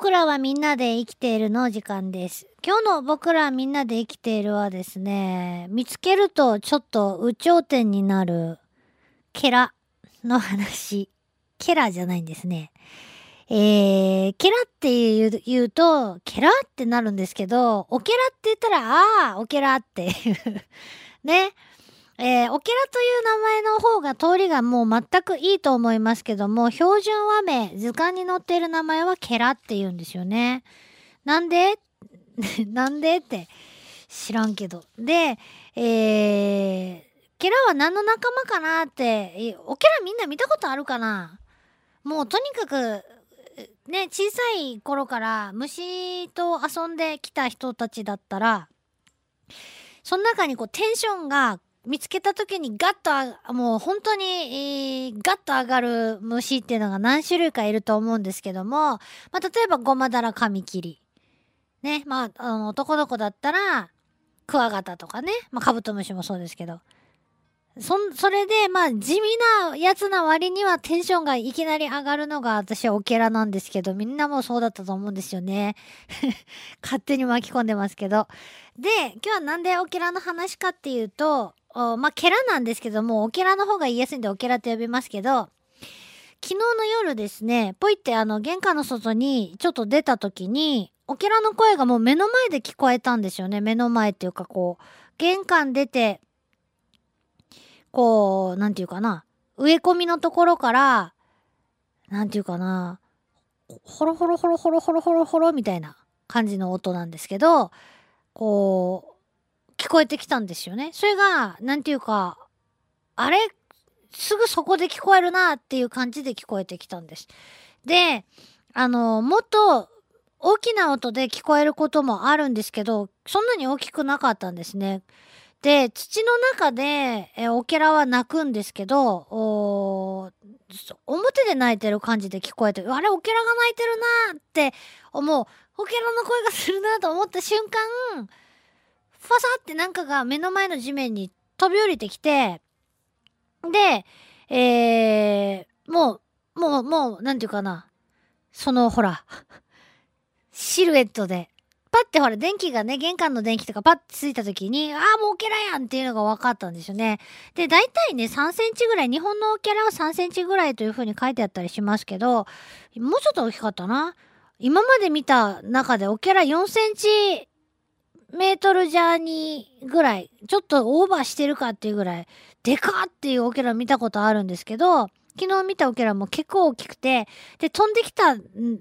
僕らはみんなで生きているの時間です。今日の僕らみんなで生きているはですね、見つけるとちょっと有頂天になるケラの話。ケラじゃないんですね。えー、ケラって言う言うと、ケラってなるんですけど、オケラって言ったら、ああ、オケラっていうね。えー、オケラという名前の方が通りがもう全くいいと思いますけども、標準和名、図鑑に載っている名前はケラって言うんですよね。なんで？なんで？って知らんけど。で、えー、ケラは何の仲間かなって、オケラみんな見たことあるかな？もうとにかく、ね、小さい頃から虫と遊んできた人たちだったら、その中にこうテンションが見つけた時にガッとあ、もう本当に、えーガッと上がる虫っていうのが何種類かいると思うんですけども、まあ、例えばゴマダラカミキリ。ね、まあ、あの、男の子だったら、クワガタとかね、まあ、カブトムシもそうですけど。そ、それで、まあ、地味なやつな割にはテンションがいきなり上がるのが私はオケラなんですけど、みんなもそうだったと思うんですよね。勝手に巻き込んでますけど。で、今日はなんでオケラの話かっていうと、おまあ、ケラなんですけども、オケラの方が言いやすいんでオケラって呼びますけど、昨日の夜ですね、ポイってあの、玄関の外にちょっと出た時に、オケラの声がもう目の前で聞こえたんですよね。目の前っていうかこう、玄関出て、こう、なんていうかな、植え込みのところから、なんていうかな、ほろほろほろほろほろほろほろみたいな感じの音なんですけど、こう、聞こえてきたんですよね。それが、なんていうか、あれすぐそこで聞こえるなっていう感じで聞こえてきたんです。で、あの、もっと大きな音で聞こえることもあるんですけど、そんなに大きくなかったんですね。で、土の中で、えオケラは鳴くんですけど、お表で鳴いてる感じで聞こえて、あれ、オケラが鳴いてるなって思う、オケラの声がするなと思った瞬間、ファサってなんかが目の前の地面に飛び降りてきて、で、えー、もう、もう、もう、なんていうかな。その、ほら、シルエットで、パッてほら、電気がね、玄関の電気とかパッてついた時に、ああ、もうオケラやんっていうのが分かったんですよね。で、大体ね、3センチぐらい、日本のオケラは3センチぐらいという風に書いてあったりしますけど、もうちょっと大きかったな。今まで見た中でオケラ4センチメートルジャーニーぐらい、ちょっとオーバーしてるかっていうぐらい、でかっていうオケラ見たことあるんですけど、昨日見たオケラも結構大きくて、で、飛んできた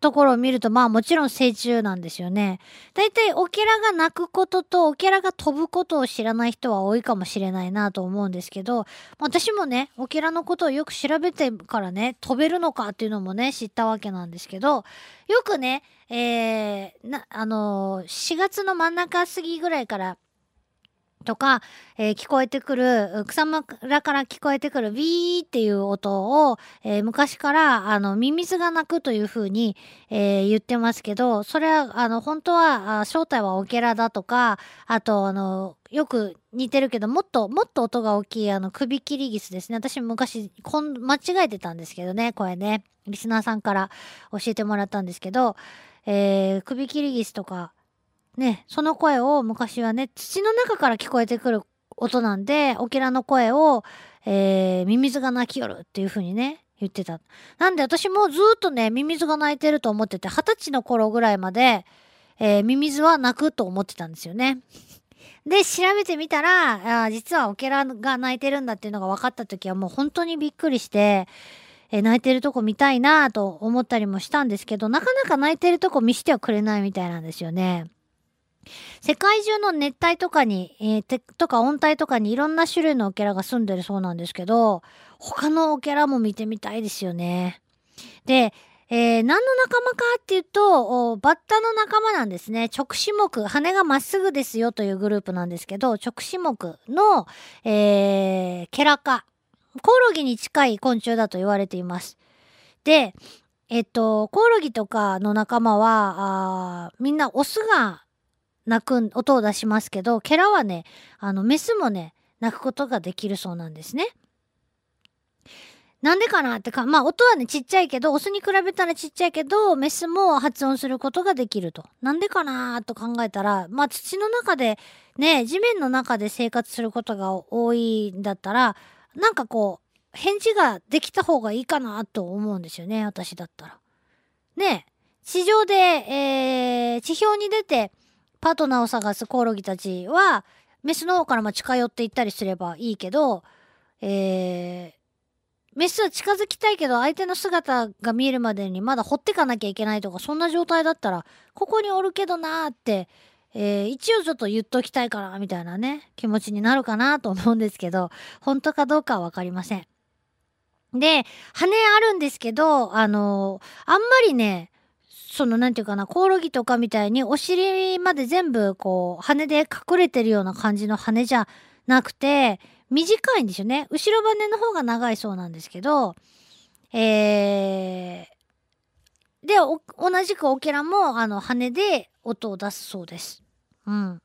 ところを見ると、まあもちろん成虫なんですよね。だいたいオケラが鳴くこととオケラが飛ぶことを知らない人は多いかもしれないなと思うんですけど、私もね、オケラのことをよく調べてからね、飛べるのかっていうのもね、知ったわけなんですけど、よくね、えー、な、あのー、4月の真ん中過ぎぐらいから、とか、えー聞こえてくる、草むらから聞こえてくるビーっていう音を、えー昔から、あの、ミミズが鳴くという風に、えー言ってますけど、それは、あの、本当は、正体はオケラだとか、あと、あの、よく似てるけど、もっと、もっと音が大きい、あの、首切りギスですね。私昔、こん、間違えてたんですけどね、これね。リスナーさんから教えてもらったんですけど、えー首切りギスとか、ね、その声を昔はね、土の中から聞こえてくる音なんで、オケラの声を、えーミミズが鳴きよるっていう風にね、言ってた。なんで私もずっとね、ミミズが鳴いてると思ってて、二十歳の頃ぐらいまで、えーミミズは鳴くと思ってたんですよね。で、調べてみたら、あ実はオケラが鳴いてるんだっていうのが分かった時はもう本当にびっくりして、えー泣いてるとこ見たいなと思ったりもしたんですけど、なかなか泣いてるとこ見せてはくれないみたいなんですよね。世界中の熱帯とかに、えーてとか温帯とかにいろんな種類のオケラが住んでるそうなんですけど、他のオケラも見てみたいですよね。で、えー何の仲間かっていうと、バッタの仲間なんですね。直視目、羽がまっすぐですよというグループなんですけど、直視目の、えーケラ科。コオロギに近い昆虫だと言われています。で、えっと、コオロギとかの仲間は、みんなオスが鳴く音を出しますけど、ケラはね、あの、メスもね、鳴くことができるそうなんですね。なんでかなってか、まあ音はねちっちゃいけど、オスに比べたらちっちゃいけど、メスも発音することができると。なんでかなと考えたら、まあ土の中で、ね、地面の中で生活することが多いんだったら、なんかこう、返事ができた方がいいかなと思うんですよね、私だったら。ね地上で、えー、地表に出てパートナーを探すコオロギたちは、メスの方からも近寄っていったりすればいいけど、えー、メスは近づきたいけど相手の姿が見えるまでにまだ掘ってかなきゃいけないとかそんな状態だったらここにおるけどなーって、えー、一応ちょっと言っときたいかなみたいなね気持ちになるかなと思うんですけど本当かどうかはわかりません。で羽あるんですけどあのー、あんまりねそのなんていうかなコオロギとかみたいにお尻まで全部こう羽で隠れてるような感じの羽じゃなくて短いんですよね。後ろ羽の方が長いそうなんですけど、えー、で、同じくオケラも、あの、羽で音を出すそうです。うん。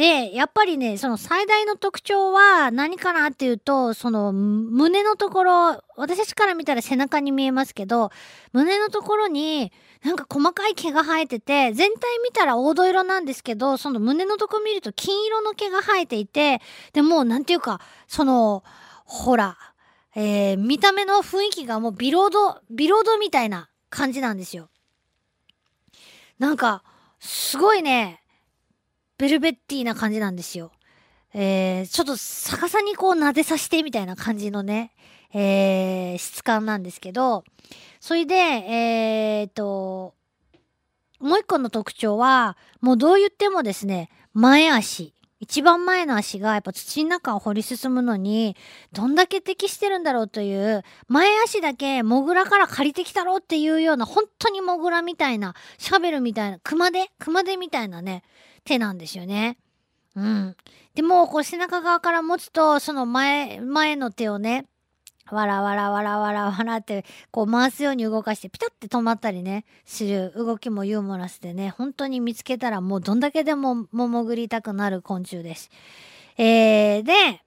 で、やっぱりね、その最大の特徴は何かなっていうと、その胸のところ、私たちから見たら背中に見えますけど、胸のところになんか細かい毛が生えてて、全体見たら黄土色なんですけど、その胸のとこ見ると金色の毛が生えていて、で、もうなんていうか、その、ほら、えー、見た目の雰囲気がもうビロード、ビロードみたいな感じなんですよ。なんか、すごいね、ベルベッティな感じなんですよ。えー、ちょっと逆さにこう撫でさせてみたいな感じのね、えー、質感なんですけど、それで、えー、っと、もう一個の特徴は、もうどう言ってもですね、前足。一番前の足がやっぱ土の中を掘り進むのに、どんだけ適してるんだろうという、前足だけモグラから借りてきたろうっていうような、本当にモグラみたいな、シャベルみたいな、熊手？熊手みたいなね、手なんですよね。うん。でも、こう背中側から持つと、その前、前の手をね、わらわらわらわらわらって、こう回すように動かして、ピタって止まったりね、する動きもユーモラスでね、本当に見つけたらもうどんだけでもも潜りたくなる昆虫です。えー、で、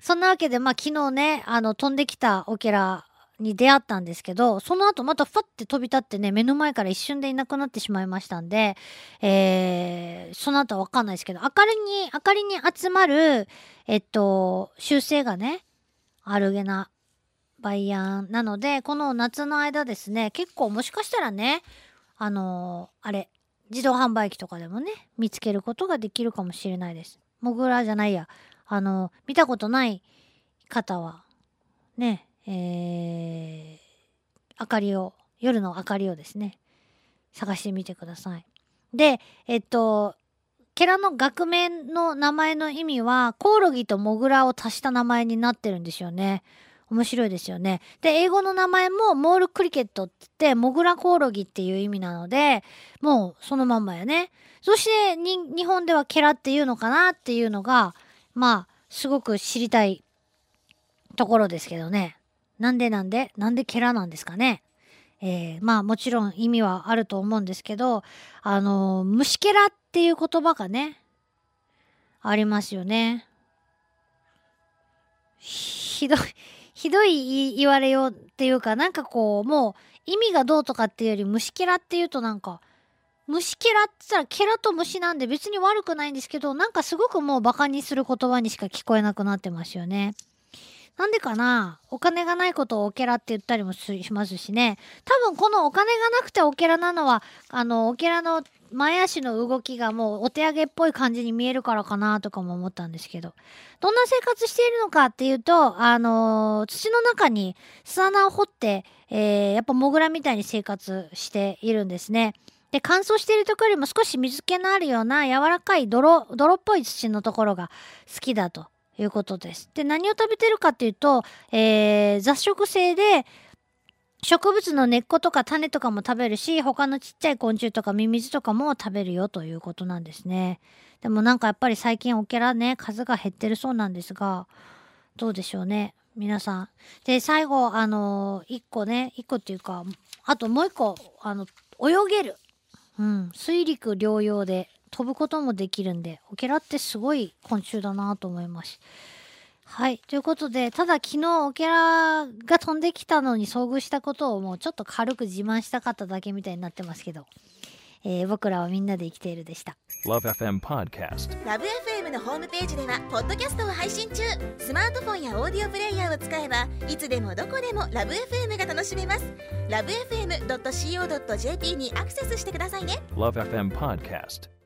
そんなわけで、まあ昨日ね、あの飛んできたオケラに出会ったんですけど、その後またファって飛び立ってね、目の前から一瞬でいなくなってしまいましたんで、えー、その後はわかんないですけど、明かりに、明かりに集まる、えっと、習性がね、アルゲナ、バイアンなので、この夏の間ですね、結構もしかしたらね、あのー、あれ、自動販売機とかでもね、見つけることができるかもしれないです。モグラじゃないや、あのー、見たことない方は、ね、えー、明かりを、夜の明かりをですね、探してみてください。で、えっと、ケラの学名の名前の意味は、コオロギとモグラを足した名前になってるんですよね。面白いですよね。で、英語の名前もモールクリケットって言って、モグラコオロギっていう意味なので、もうそのまんまやね。そしてに日本ではケラっていうのかなっていうのが、まあ、すごく知りたいところですけどね。なんでなんでなんでケラなんですかねえー、まあもちろん意味はあると思うんですけど、あのー、虫けらっていう言葉がね、ありますよね。ひどい、ひどい言われようっていうか、なんかこう、もう意味がどうとかっていうより虫けらっていうとなんか、虫けらって言ったらケラと虫なんで別に悪くないんですけど、なんかすごくもうバカにする言葉にしか聞こえなくなってますよね。なんでかな？お金がないことをオケラって言ったりもしますしね。多分このお金がなくてオケラなのは、あの、オケラの前足の動きがもうお手上げっぽい感じに見えるからかなとかも思ったんですけど。どんな生活しているのかっていうと、あのー、土の中に巣穴を掘って、えー、やっぱモグラみたいに生活しているんですね。で、乾燥しているところよりも少し水気のあるような柔らかい泥、泥っぽい土のところが好きだということです。で、何を食べてるかっていうと、えー、雑食性で、植物の根っことか種とかも食べるし、他のちっちゃい昆虫とかミミズとかも食べるよということなんですね。でもなんかやっぱり最近オケラね、数が減ってるそうなんですが、どうでしょうね。皆さん。で、最後、あのー、一個ね、一個っていうか、あともう一個、あの、泳げる。うん、水陸両用で飛ぶこともできるんで、オケラってすごい昆虫だなと思います。はい。ということで、ただ昨日オケラが飛んできたのに遭遇したことをもうちょっと軽く自慢したかっただけみたいになってますけど、えー僕らはみんなで生きているでした。Love FM Podcast. ラブ f m のホームページではポッドキャストを配信中スマートフォンやオーディオプレイヤーを使えばいつでもどこでもラブ f m が楽しめますラブ FM.co.jp にアクセスしてくださいね Love FM Podcast.